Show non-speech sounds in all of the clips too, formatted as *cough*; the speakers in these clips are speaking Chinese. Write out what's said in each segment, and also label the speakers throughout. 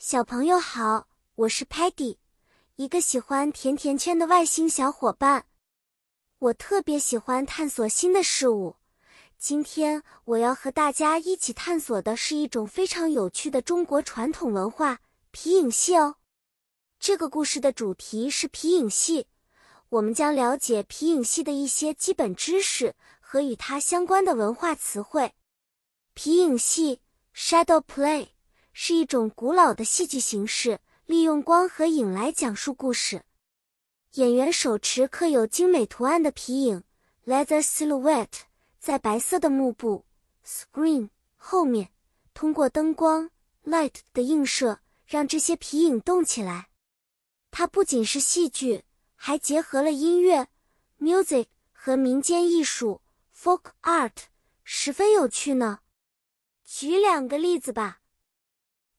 Speaker 1: 小朋友好，我是 Patty，一个喜欢甜甜圈的外星小伙伴。我特别喜欢探索新的事物。今天我要和大家一起探索的是一种非常有趣的中国传统文化——皮影戏哦。这个故事的主题是皮影戏，我们将了解皮影戏的一些基本知识和与它相关的文化词汇。皮影戏 （Shadow Play）。是一种古老的戏剧形式，利用光和影来讲述故事。演员手持刻有精美图案的皮影 （leather silhouette） 在白色的幕布 （screen） 后面，通过灯光 （light） 的映射，让这些皮影动起来。它不仅是戏剧，还结合了音乐 *music* 和民间艺术 （folk art），十分有趣呢。举两个例子吧。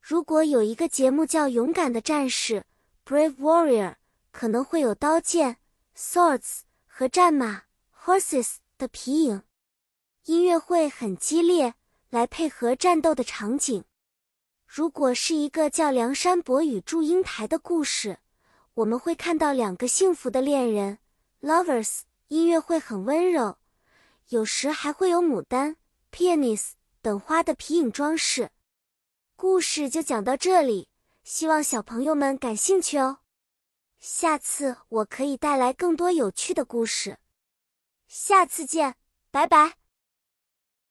Speaker 1: 如果有一个节目叫《勇敢的战士》（Brave Warrior），可能会有刀剑 （swords） 和战马 （horses） 的皮影。音乐会很激烈，来配合战斗的场景。如果是一个叫《梁山伯与祝英台》的故事，我们会看到两个幸福的恋人 （lovers）。音乐会很温柔，有时还会有牡丹 （peonies） 等花的皮影装饰。故事就讲到这里，希望小朋友们感兴趣哦。下次我可以带来更多有趣的故事。下次见，拜拜。